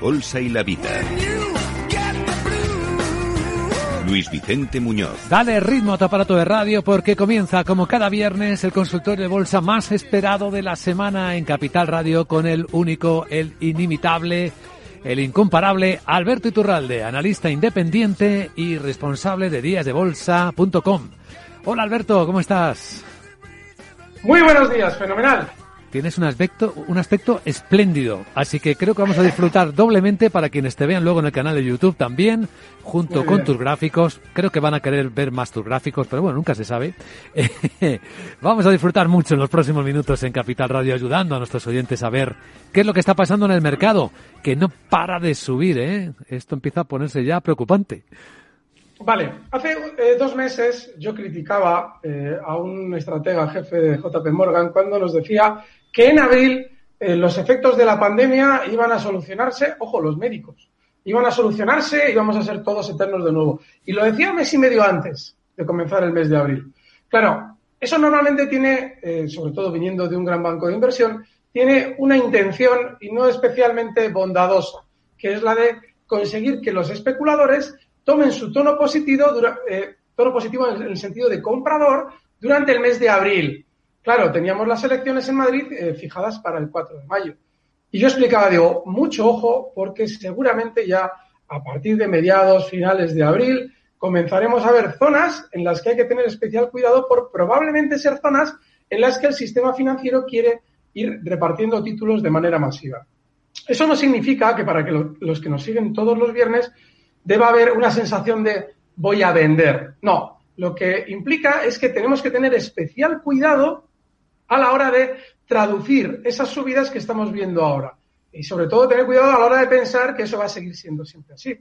Bolsa y la Vida. Luis Vicente Muñoz. Dale ritmo a tu aparato de radio porque comienza como cada viernes el consultorio de bolsa más esperado de la semana en Capital Radio con el único, el inimitable, el incomparable Alberto Iturralde, analista independiente y responsable de díasdebolsa.com. Hola Alberto, ¿cómo estás? Muy buenos días, fenomenal. Tienes un aspecto, un aspecto espléndido, así que creo que vamos a disfrutar doblemente para quienes te vean luego en el canal de YouTube también, junto con tus gráficos. Creo que van a querer ver más tus gráficos, pero bueno, nunca se sabe. vamos a disfrutar mucho en los próximos minutos en Capital Radio, ayudando a nuestros oyentes a ver qué es lo que está pasando en el mercado, que no para de subir, ¿eh? Esto empieza a ponerse ya preocupante. Vale, hace eh, dos meses yo criticaba eh, a un estratega jefe de JP Morgan cuando nos decía que en abril eh, los efectos de la pandemia iban a solucionarse, ojo, los médicos, iban a solucionarse y íbamos a ser todos eternos de nuevo. Y lo decía mes y medio antes de comenzar el mes de abril. Claro, eso normalmente tiene, eh, sobre todo viniendo de un gran banco de inversión, tiene una intención y no especialmente bondadosa, que es la de conseguir que los especuladores tomen su tono positivo, eh, tono positivo en el sentido de comprador durante el mes de abril. Claro, teníamos las elecciones en Madrid eh, fijadas para el 4 de mayo. Y yo explicaba, digo, mucho ojo, porque seguramente ya a partir de mediados, finales de abril, comenzaremos a ver zonas en las que hay que tener especial cuidado por probablemente ser zonas en las que el sistema financiero quiere ir repartiendo títulos de manera masiva. Eso no significa que para que los que nos siguen todos los viernes deba haber una sensación de voy a vender. No, lo que implica es que tenemos que tener especial cuidado a la hora de traducir esas subidas que estamos viendo ahora. Y sobre todo tener cuidado a la hora de pensar que eso va a seguir siendo siempre así.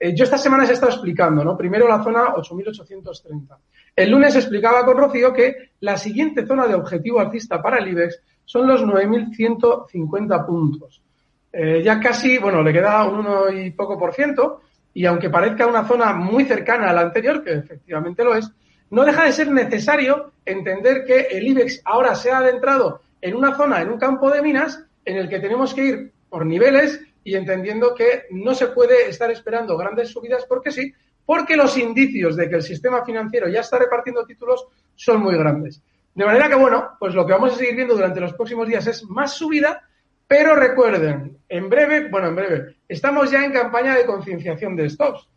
Eh, yo esta semana se he estado explicando, ¿no? Primero la zona 8.830. El lunes explicaba con Rocío que la siguiente zona de objetivo alcista para el IBEX son los 9.150 puntos. Eh, ya casi, bueno, le queda un 1 y poco por ciento, y aunque parezca una zona muy cercana a la anterior, que efectivamente lo es, no deja de ser necesario entender que el IBEX ahora se ha adentrado en una zona, en un campo de minas, en el que tenemos que ir por niveles y entendiendo que no se puede estar esperando grandes subidas porque sí, porque los indicios de que el sistema financiero ya está repartiendo títulos son muy grandes. De manera que, bueno, pues lo que vamos a seguir viendo durante los próximos días es más subida, pero recuerden, en breve, bueno, en breve, estamos ya en campaña de concienciación de stops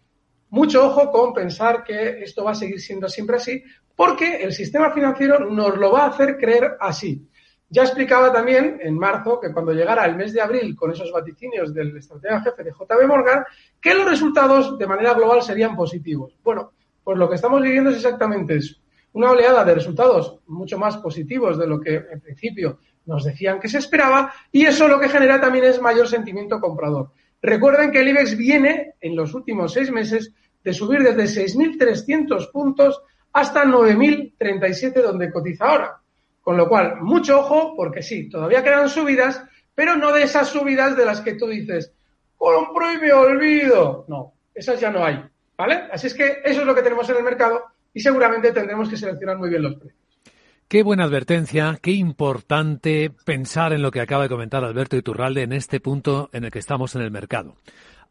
mucho ojo con pensar que esto va a seguir siendo siempre así, porque el sistema financiero nos lo va a hacer creer así. Ya explicaba también en marzo que cuando llegara el mes de abril con esos vaticinios del estratega jefe de JB Morgan, que los resultados de manera global serían positivos. Bueno, pues lo que estamos viviendo es exactamente eso. Una oleada de resultados mucho más positivos de lo que en principio nos decían que se esperaba y eso lo que genera también es mayor sentimiento comprador. Recuerden que el IBEX viene en los últimos seis meses de subir desde 6.300 puntos hasta 9.037 donde cotiza ahora. Con lo cual, mucho ojo, porque sí, todavía quedan subidas, pero no de esas subidas de las que tú dices, compro y me olvido. No, esas ya no hay, ¿vale? Así es que eso es lo que tenemos en el mercado y seguramente tendremos que seleccionar muy bien los precios. Qué buena advertencia, qué importante pensar en lo que acaba de comentar Alberto Iturralde en este punto en el que estamos en el mercado.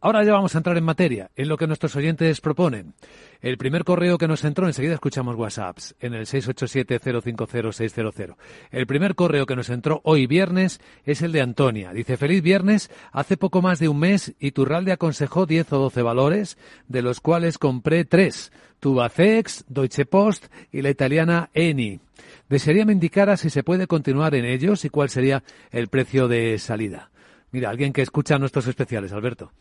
Ahora ya vamos a entrar en materia, en lo que nuestros oyentes proponen. El primer correo que nos entró, enseguida escuchamos WhatsApps, en el 687-050-600. El primer correo que nos entró hoy viernes es el de Antonia. Dice, feliz viernes, hace poco más de un mes Iturralde aconsejó 10 o 12 valores, de los cuales compré tres, Tubacex, Deutsche Post y la italiana Eni. Desearía me indicara si se puede continuar en ellos y cuál sería el precio de salida. Mira, alguien que escucha nuestros especiales, Alberto.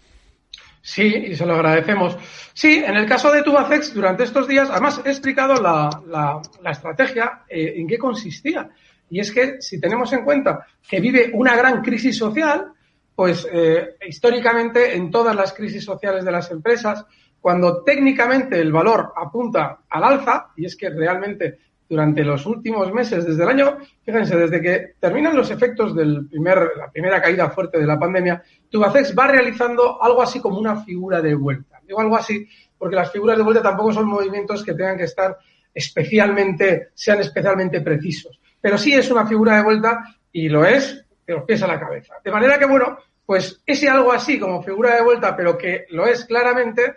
Sí, y se lo agradecemos. Sí, en el caso de Tubacex, durante estos días, además he explicado la, estrategia eh, en qué consistía. Y es que si tenemos en cuenta que vive una gran crisis social, pues eh, históricamente en todas las crisis sociales de las empresas, cuando técnicamente el valor apunta al alza, y es que realmente durante los últimos meses, desde el año, fíjense, desde que terminan los efectos de la primera caída fuerte de la pandemia, Tubacex va realizando algo así como una figura de vuelta. Digo algo así porque las figuras de vuelta tampoco son movimientos que tengan que estar especialmente, sean especialmente precisos. Pero sí es una figura de vuelta y lo es de los pies a la cabeza. De manera que, bueno, pues ese algo así como figura de vuelta, pero que lo es claramente,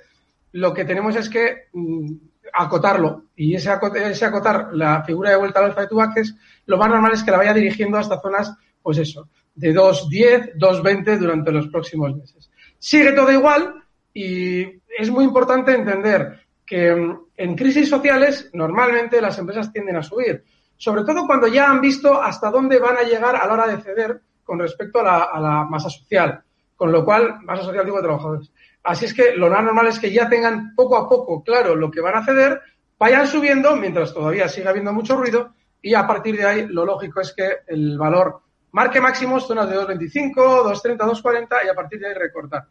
lo que tenemos es que mm, acotarlo. Y ese, acotar la figura de vuelta al alfa de Tubacex, lo más normal es que la vaya dirigiendo hasta zonas, pues eso, de 2.10, 2.20 durante los próximos meses. Sigue todo igual y es muy importante entender que mm, en crisis sociales normalmente las empresas tienden a subir, sobre todo cuando ya han visto hasta dónde van a llegar a la hora de ceder con respecto a la, a la masa social, con lo cual, masa social digo de trabajadores. Así es que lo más normal es que ya tengan poco a poco claro lo que van a ceder, vayan subiendo mientras todavía siga habiendo mucho ruido y a partir de ahí lo lógico es que el valor marque máximos zonas de 2.25, 2.30, 2.40 y a partir de ahí recortar.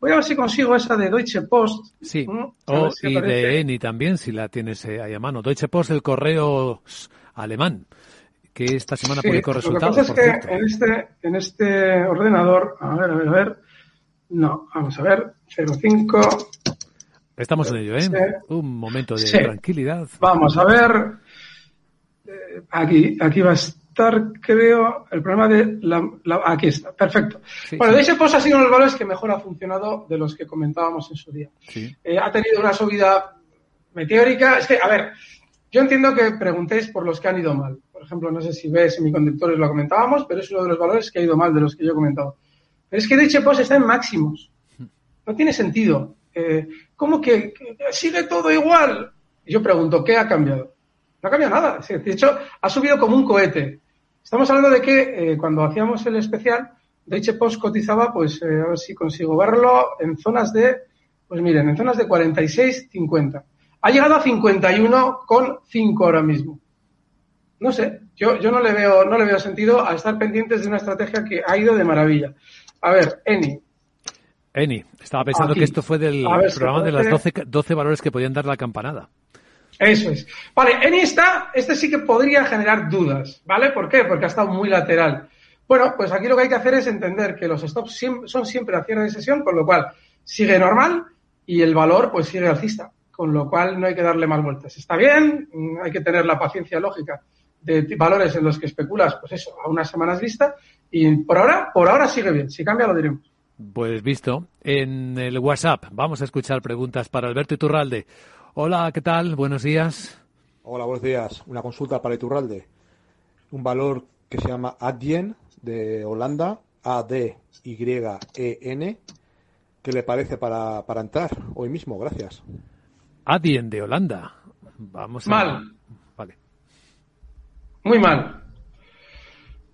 Voy a ver si consigo esa de Deutsche Post. Sí, o, y de Eni también, si la tienes eh, ahí a mano. Deutsche Post, el correo alemán, que esta semana publicó resultados. Lo que pasa es que en este, en este ordenador, a ver, a ver, a ver, no, vamos a ver, 05. Estamos en ello, ¿eh? Un momento de tranquilidad. Vamos a ver. Eh, aquí, aquí va a estar, creo, el problema de la, aquí está, perfecto. bueno, de ese post ha sido uno de los valores que mejor ha funcionado de los que comentábamos en su día. Eh, ha tenido una subida meteórica. Es que, a ver, yo entiendo que preguntéis por los que han ido mal. Por ejemplo, no sé si ves semiconductores lo comentábamos, pero es uno de los valores que ha ido mal de los que yo he comentado. Es que Deutsche Post está en máximos. No tiene sentido. Eh, ¿Cómo que, sigue todo igual? yo pregunto, ¿qué ha cambiado? No ha cambiado nada. De hecho, ha subido como un cohete. Estamos hablando de que eh, cuando hacíamos el especial, Deutsche Post cotizaba, pues eh, a ver si consigo verlo, en zonas de, pues miren, en zonas de 46, 50. Ha llegado a 51,5 ahora mismo. No sé, yo, yo no le veo, no le veo sentido a estar pendientes de una estrategia que ha ido de maravilla. A ver, Eni. Eni, estaba pensando que esto fue del programa de las 12, 12 valores que podían dar la campanada. Eso es. Vale, Eni está, este sí que podría generar dudas, ¿vale? ¿Por qué? Porque ha estado muy lateral. Bueno, pues aquí lo que hay que hacer es entender que los stops son siempre a cierre de sesión, con lo cual sigue normal y el valor pues sigue alcista, con lo cual no hay que darle más vueltas. Está bien, hay que tener la paciencia lógica de valores en los que especulas, pues eso, a unas semanas vista, y por ahora, por ahora sigue bien. Si cambia, lo diremos. Pues visto. En el WhatsApp vamos a escuchar preguntas para Alberto Iturralde. Hola, ¿qué tal? Buenos días. Hola, buenos días. Una consulta para Iturralde. Un valor que se llama Adyen de Holanda, A-D-Y-E-N. ¿Qué le parece para, para entrar hoy mismo? Gracias. Adyen de Holanda. Vamos a... Mal. Muy mal.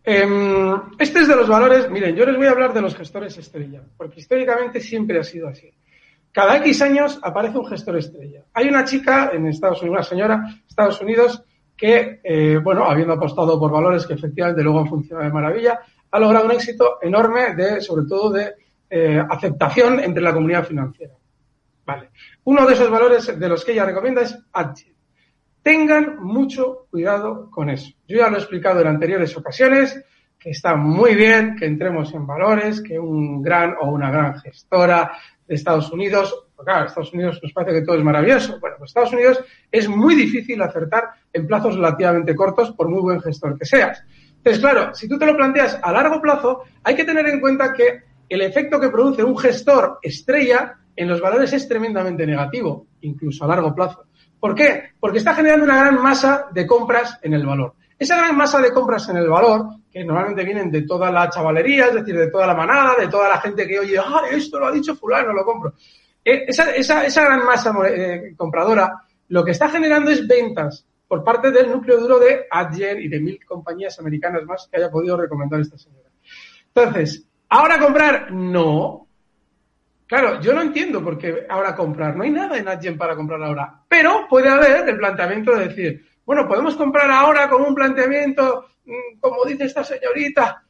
Em, este es de los valores, miren, yo les voy a hablar de los gestores estrella, porque históricamente siempre ha sido así. Cada X años aparece un gestor estrella. Hay una chica en Estados Unidos, una señora en Estados Unidos, que, eh, bueno, habiendo apostado por valores que efectivamente luego han funcionado de maravilla, ha logrado un éxito enorme de, sobre todo, de eh, aceptación entre la comunidad financiera. Vale. Uno de esos valores de los que ella recomienda es. Tengan mucho cuidado con eso. Yo ya lo he explicado en anteriores ocasiones, que está muy bien que entremos en valores, que un gran o una gran gestora de Estados Unidos, claro, Estados Unidos nos parece que todo es maravilloso. Bueno, pues Estados Unidos es muy difícil acertar en plazos relativamente cortos por muy buen gestor que seas. Entonces, claro, si tú te lo planteas a largo plazo, hay que tener en cuenta que el efecto que produce un gestor estrella en los valores es tremendamente negativo, incluso a largo plazo. ¿Por qué? Porque está generando una gran masa de compras en el valor. Esa gran masa de compras en el valor, que normalmente vienen de toda la chavalería, es decir, de toda la manada, de toda la gente que oye, ah, esto lo ha dicho fulano, lo compro. Eh, esa, esa, esa, gran masa eh, compradora lo que está generando es ventas por parte del núcleo duro de Adyen y de mil compañías americanas más que haya podido recomendar esta señora. Entonces, ¿ahora comprar? No. Claro, yo no entiendo por qué ahora comprar. No hay nada en Adyen para comprar ahora. Pero puede haber el planteamiento de decir, bueno, podemos comprar ahora con un planteamiento, mm, como dice esta señorita.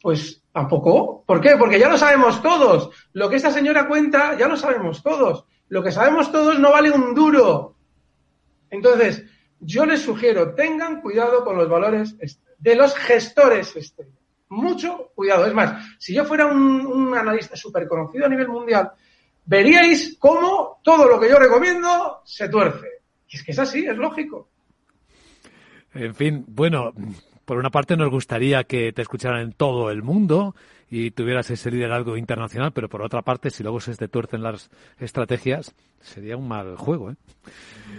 Pues tampoco. ¿Por qué? Porque ya lo sabemos todos. Lo que esta señora cuenta, ya lo sabemos todos. Lo que sabemos todos no vale un duro. Entonces, yo les sugiero, tengan cuidado con los valores de los gestores estrella. Mucho cuidado. Es más, si yo fuera un, analista súper conocido a nivel mundial, veríais cómo todo lo que yo recomiendo se tuerce. Y es que es así, es lógico. En fin, bueno, por una parte nos gustaría que te escucharan en todo el mundo y tuvieras ese liderazgo internacional, pero por otra parte, si luego se te tuercen las estrategias, sería un mal juego. ¿eh?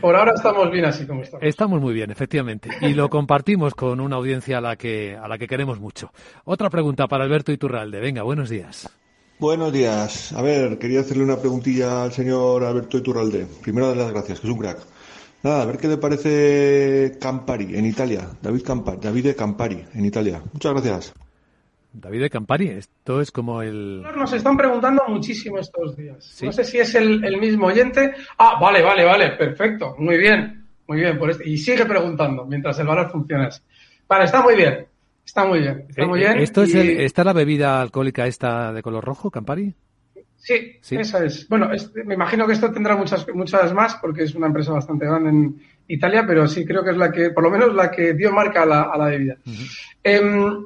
Por ahora estamos bien así como estamos. Estamos muy bien, efectivamente, y lo compartimos con una audiencia a la que a la que queremos mucho. Otra pregunta para Alberto Iturralde. Venga, buenos días. Buenos días. A ver, quería hacerle una preguntilla al señor Alberto Iturralde. Primero, dar las gracias, que es un crack. Nada, a ver qué le parece Campari en Italia. David Campari, David Campari en Italia. Muchas gracias. David Campari, esto es como el... Nos están preguntando muchísimo estos días. No sé si es el, mismo oyente. Ah, vale, vale, vale, perfecto. Muy bien, muy bien. Por este. Y sigue preguntando mientras el valor funciona así. Vale, está muy bien. Está muy bien. Está muy bien. Eh, ¿Esto es ¿Está la bebida alcohólica esta de color rojo, Campari? Sí, esa es. Bueno, me imagino que esto tendrá muchas, muchas más porque es una empresa bastante grande en Italia, pero sí creo que es la que, por lo menos la que dio marca a la, a la bebida. Em,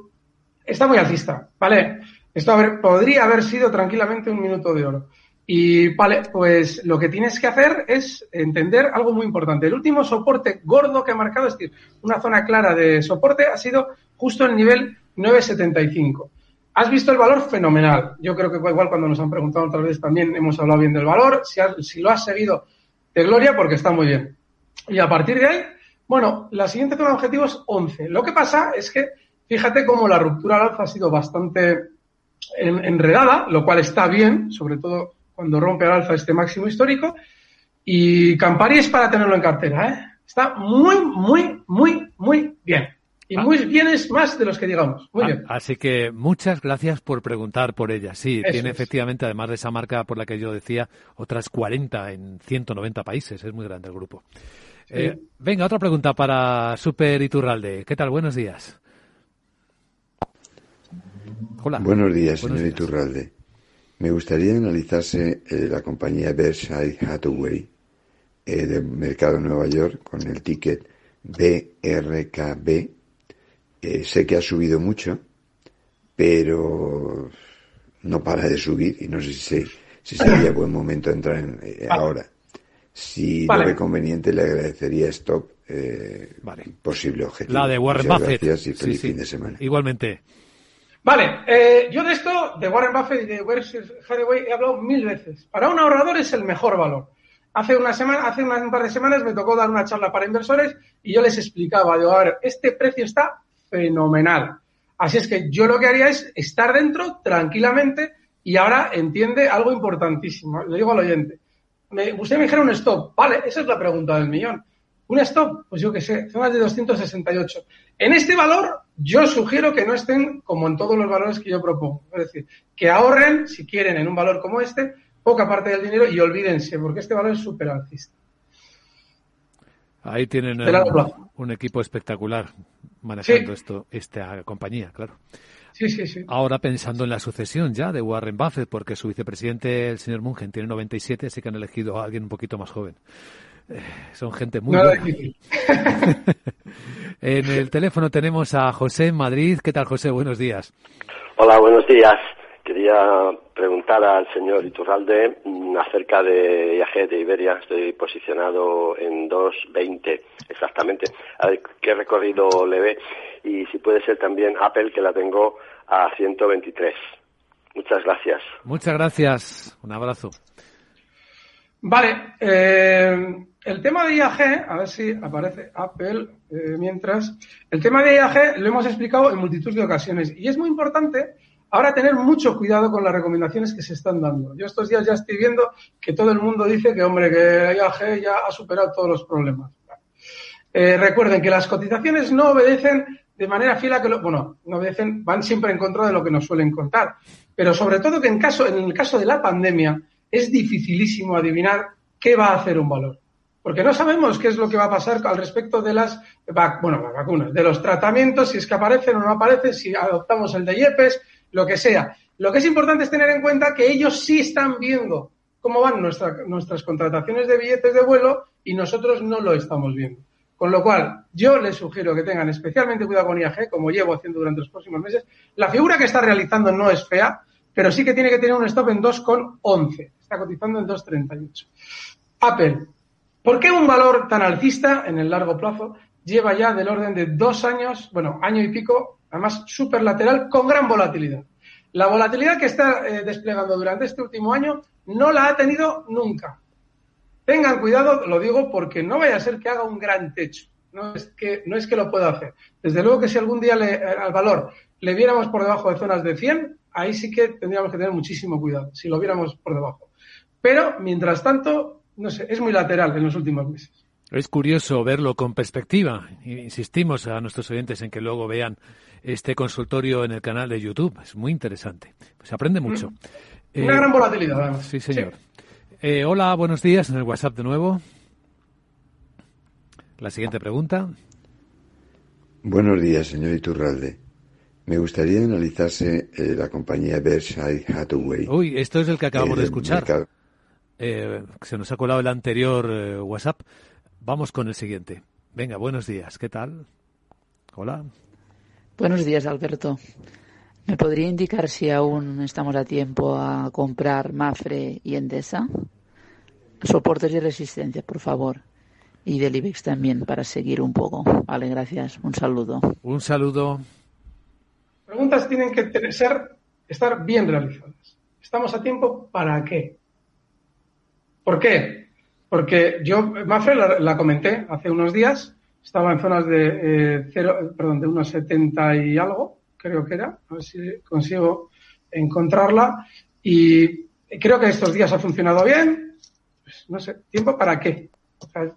está muy alcista, ¿vale? Esto podría haber sido tranquilamente un minuto de oro. Y vale, pues lo que tienes que hacer es entender algo muy importante. El último soporte gordo que ha marcado, es decir, una zona clara de soporte, ha sido justo el nivel 975. Has visto el valor fenomenal. Yo creo que igual cuando nos han preguntado otra vez también hemos hablado bien del valor. Si, lo has seguido, de gloria porque está muy bien. Y a partir de ahí, bueno, la siguiente zona de objetivo es 11. Lo que pasa es que fíjate cómo la ruptura al alza ha sido bastante enredada, lo cual está bien, sobre todo cuando rompe al alza este máximo histórico. Y Campari es para tenerlo en cartera, ¿eh? Está muy, muy, muy, muy bien. Y ah. muy bien es más de los que digamos. Muy ah, bien. Así que muchas gracias por preguntar por ella. Sí, tiene efectivamente, además de esa marca por la que yo decía, otras 40 en 190 países. Es muy grande el grupo. Eh, venga, otra pregunta para Super Iturralde. ¿Qué tal? Buenos días. Hola. Buenos días, señor Iturralde. Me gustaría analizarse eh, la compañía Berkshire Hathaway eh, del mercado de Nueva York con el ticket BRKB eh, sé que ha subido mucho, pero no para de subir y no sé si, si sería buen momento entrar en, eh, ahora. Si no ve conveniente, le agradecería stop eh, vale. posible objetivo. La de Warren Buffett. Gracias y feliz fin de semana. Igualmente. Vale, eh, yo de esto, de Warren Buffett y de Berkshire Hathaway, he hablado mil veces. Para un ahorrador es el mejor valor. Hace una semana, hace un par de semanas me tocó dar una charla para inversores y yo les explicaba, digo, a ver, este precio está fenomenal. Así es que yo lo que haría es estar dentro tranquilamente y ahora entiende algo importantísimo. Le digo al oyente, me, usted me dijera un stop. Vale, esa es la pregunta del millón. ¿Un stop? Pues yo qué sé, zonas de 268. En este valor, yo sugiero que no estén como en todos los valores que yo propongo. Es decir, que ahorren, si quieren, en un valor como este, poca parte del dinero y olvídense, porque este valor es súper alcista. Ahí tienen un equipo espectacular manejando esto, esta compañía, claro. Sí, sí, sí. Ahora pensando en la sucesión ya de Warren Buffett, porque su vicepresidente, el señor Mungen, tiene 97, así que han elegido a alguien un poquito más joven. Eh, son gente muy en el teléfono tenemos a José en Madrid. ¿Qué tal, José? Buenos días. Hola, buenos días. Quería preguntar al señor Iturralde mm, acerca de IAG de Iberia. Estoy posicionado en 2.20 exactamente. A ver qué recorrido le ve y si puede ser también Apple, que la tengo a 123. Muchas gracias. Muchas gracias. Un abrazo. Vale, eh, el tema de IAG, a ver si aparece Apple eh, mientras. El tema de IAG lo hemos explicado en multitud de ocasiones y es muy importante ahora tener mucho cuidado con las recomendaciones que se están dando. Yo estos días ya estoy viendo que todo el mundo dice que, hombre, que IAG ya ha superado todos los problemas. Eh, recuerden que las cotizaciones no obedecen de manera fiel a que lo, bueno, no obedecen, van siempre en contra de lo que nos suelen contar. Pero sobre todo que en caso, en el caso de la pandemia, es dificilísimo adivinar qué va a hacer un valor. Porque no sabemos qué es lo que va a pasar al respecto de las, bueno, las vacunas, de los tratamientos, si es que aparecen o no aparecen, si adoptamos el de IEPES, lo que sea. Lo que es importante es tener en cuenta que ellos sí están viendo cómo van nuestras contrataciones de billetes de vuelo y nosotros no lo estamos viendo. Con lo cual, yo les sugiero que tengan especialmente cuidado con IAG, como llevo haciendo durante los próximos meses. La figura que está realizando no es fea, pero sí que tiene que tener un stop en 2,11. Está cotizando en 2,38. Apple. ¿Por qué un valor tan alcista en el largo plazo lleva ya del orden de dos años, bueno, año y pico, además superlateral, con gran volatilidad? La volatilidad que está eh, desplegando durante este último año no la ha tenido nunca. Tengan cuidado, lo digo porque no vaya a ser que haga un gran techo. No es que, no es que lo pueda hacer. Desde luego que si algún día le, al valor le viéramos por debajo de zonas de 100, ahí sí que tendríamos que tener muchísimo cuidado, si lo viéramos por debajo. Pero, mientras tanto, no sé, es muy lateral en los últimos meses. Es curioso verlo con perspectiva. Insistimos a nuestros oyentes en que luego vean este consultorio en el canal de YouTube. Es muy interesante. Se aprende mucho. Mm. Una gran volatilidad, además. Sí, señor. Eh, hola, buenos días en el WhatsApp de nuevo. La siguiente pregunta. Buenos días, señor Iturralde. Me gustaría analizarse eh, la compañía Berkshire Hathaway. Uy, esto es el que acabamos de escuchar. Eh, se nos ha colado el anterior WhatsApp. Vamos con el siguiente. Venga, buenos días. ¿Qué tal? Hola. Buenos días, Alberto. ¿Me podría indicar si aún estamos a tiempo a comprar Mafre y Endesa? Soportes y resistencia, por favor. Y del IBEX también, para seguir un poco. Vale, gracias. Un saludo. Un saludo. Preguntas tienen que ser, estar bien realizadas. ¿Estamos a tiempo para qué? ¿Por qué? Porque yo, Mafre la, comenté hace unos días, estaba en zonas de, eh, cero, perdón, de unos 70 y algo, creo que era, a ver si consigo encontrarla. Y creo que estos días ha funcionado bien. Pues, no sé, ¿tiempo para qué?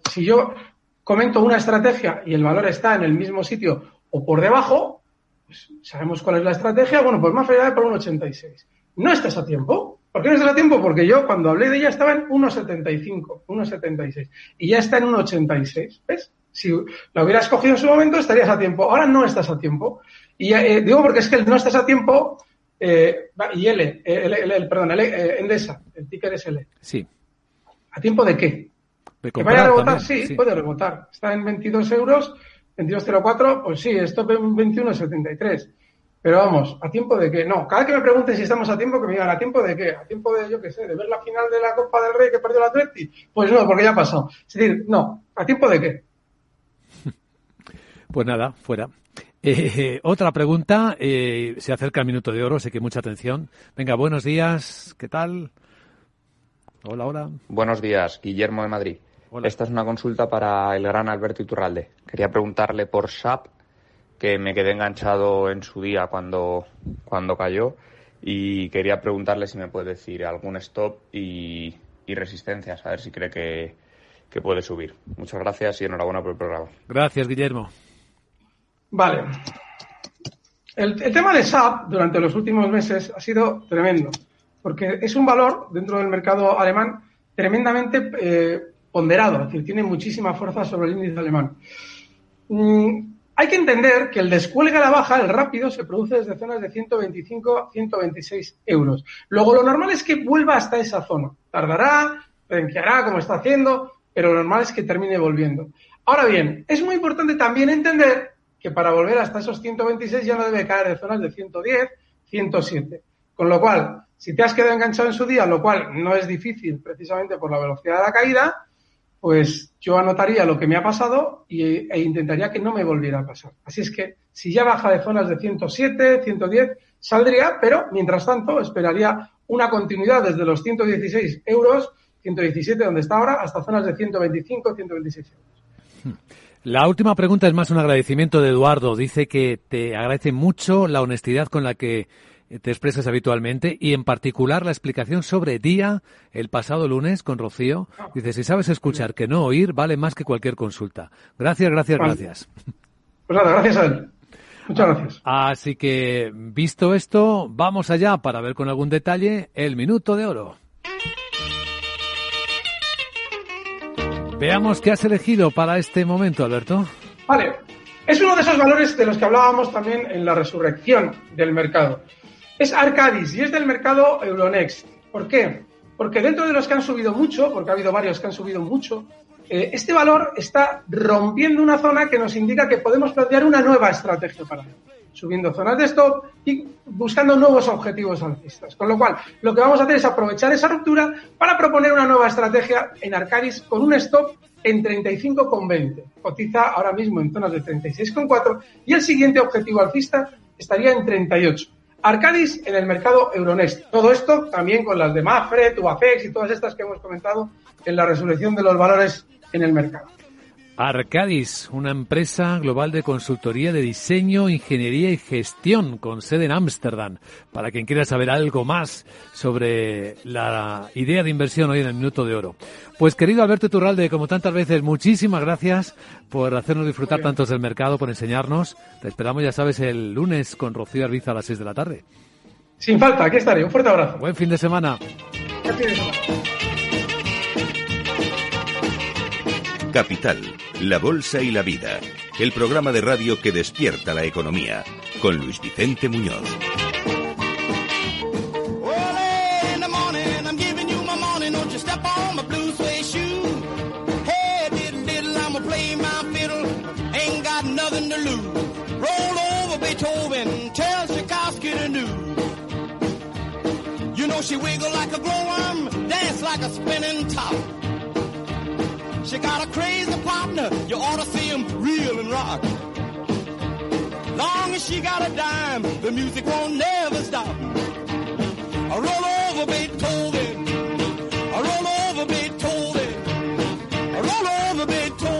si yo comento una estrategia y el valor está en el mismo sitio o por debajo, pues sabemos cuál es la estrategia. Bueno, pues más allá de por un 86. No estás a tiempo. ¿Por qué no estás a tiempo? Porque yo cuando hablé de ella estaba en 1,75, 1,76 y ya está en 1,86. ¿Ves? Si la hubieras cogido en su momento estarías a tiempo. Ahora no estás a tiempo. Y eh, digo porque es que no estás a tiempo. Eh, y L, el, perdón, L, eh, Endesa, el ticker es L. Sí. ¿A tiempo de qué? ¿Que vaya a rebotar? Sí, puede rebotar. Está en 22 euros, 22.04, pues sí, stop en 21.73. Pero vamos, ¿a tiempo de qué? No, cada que me pregunten si estamos a tiempo, que me digan, ¿a tiempo de qué? ¿A tiempo de, yo qué sé, de ver la final de la Copa del Rey que perdió la Atleti? Pues no, porque ya pasado. Es decir, no, ¿a tiempo de qué? Pues nada, fuera. Eh, otra pregunta, eh, se acerca el minuto de oro, sé que mucha atención. Venga, buenos días, ¿qué tal? Hola, hola. Buenos días, Guillermo de Madrid. Esta es una consulta para el gran Alberto Iturralde. Quería preguntarle por SAP, que me quedé enganchado en su día cuando, cuando cayó, y quería preguntarle si me puede decir algún stop y, y resistencias, a ver si cree que, que puede subir. Muchas gracias y enhorabuena por el programa. Gracias, Guillermo. Vale. El, tema de SAP durante los últimos meses ha sido tremendo, porque es un valor dentro del mercado alemán tremendamente eh, ponderado, es decir, tiene muchísima fuerza sobre el índice alemán. Mm, hay que entender que el descuelgue a la baja, el rápido, se produce desde zonas de 125 a 126 euros. Luego, lo normal es que vuelva hasta esa zona. Tardará, hará, como está haciendo, pero lo normal es que termine volviendo. Ahora bien, es muy importante también entender que para volver hasta esos 126 ya no debe caer de zonas de 110, 107. Con lo cual, si te has quedado enganchado en su día, lo cual no es difícil precisamente por la velocidad de la caída, pues yo anotaría lo que me ha pasado e intentaría que no me volviera a pasar. Así es que si ya baja de zonas de 107, 110, saldría, pero mientras tanto esperaría una continuidad desde los 116 euros, 117 donde está ahora, hasta zonas de 125, 126 euros. La última pregunta es más un agradecimiento de Eduardo. Dice que te agradece mucho la honestidad con la que te expresas habitualmente y en particular la explicación sobre día el pasado lunes con Rocío. Dice, si sabes escuchar que no oír vale más que cualquier consulta. Gracias, gracias, gracias. Pues nada, gracias a él. Muchas gracias. Así que, visto esto, vamos allá para ver con algún detalle el minuto de oro. Veamos qué has elegido para este momento, Alberto. Vale, es uno de esos valores de los que hablábamos también en la resurrección del mercado. Es Arcadis y es del mercado Euronext. ¿Por qué? Porque dentro de los que han subido mucho, porque ha habido varios que han subido mucho, eh, este valor está rompiendo una zona que nos indica que podemos plantear una nueva estrategia para él, subiendo zonas de stop y buscando nuevos objetivos alcistas. Con lo cual, lo que vamos a hacer es aprovechar esa ruptura para proponer una nueva estrategia en Arcadis con un stop en 35,20. Cotiza ahora mismo en zonas de 36,4 y el siguiente objetivo alcista estaría en 38. Arcadis en el mercado Euronext. Todo esto también con las de Mafre, Tubacex y todas estas que hemos comentado en la resurrección de los valores en el mercado. Arcadis, una empresa global de consultoría de diseño, ingeniería y gestión con sede en Ámsterdam. Para quien quiera saber algo más sobre la idea de inversión hoy en el Minuto de Oro. Pues querido Alberto Turralde, como tantas veces, muchísimas gracias por hacernos disfrutar tantos del mercado, por enseñarnos. Te esperamos, ya sabes, el lunes con Rocío Arbiza a las 6 de la tarde. Sin falta, aquí estaré. Un fuerte abrazo. Buen fin de semana. Buen fin de semana. Capital, la Bolsa y la Vida, el programa de radio que despierta la economía, con Luis Vicente Muñoz. She wiggle like a glowworm, dance like a spinning top. She got a crazy partner, you ought to see him reel and rock. Long as she got a dime, the music won't never stop. I roll over Beethoven. I roll over Beethoven. I roll over Beethoven.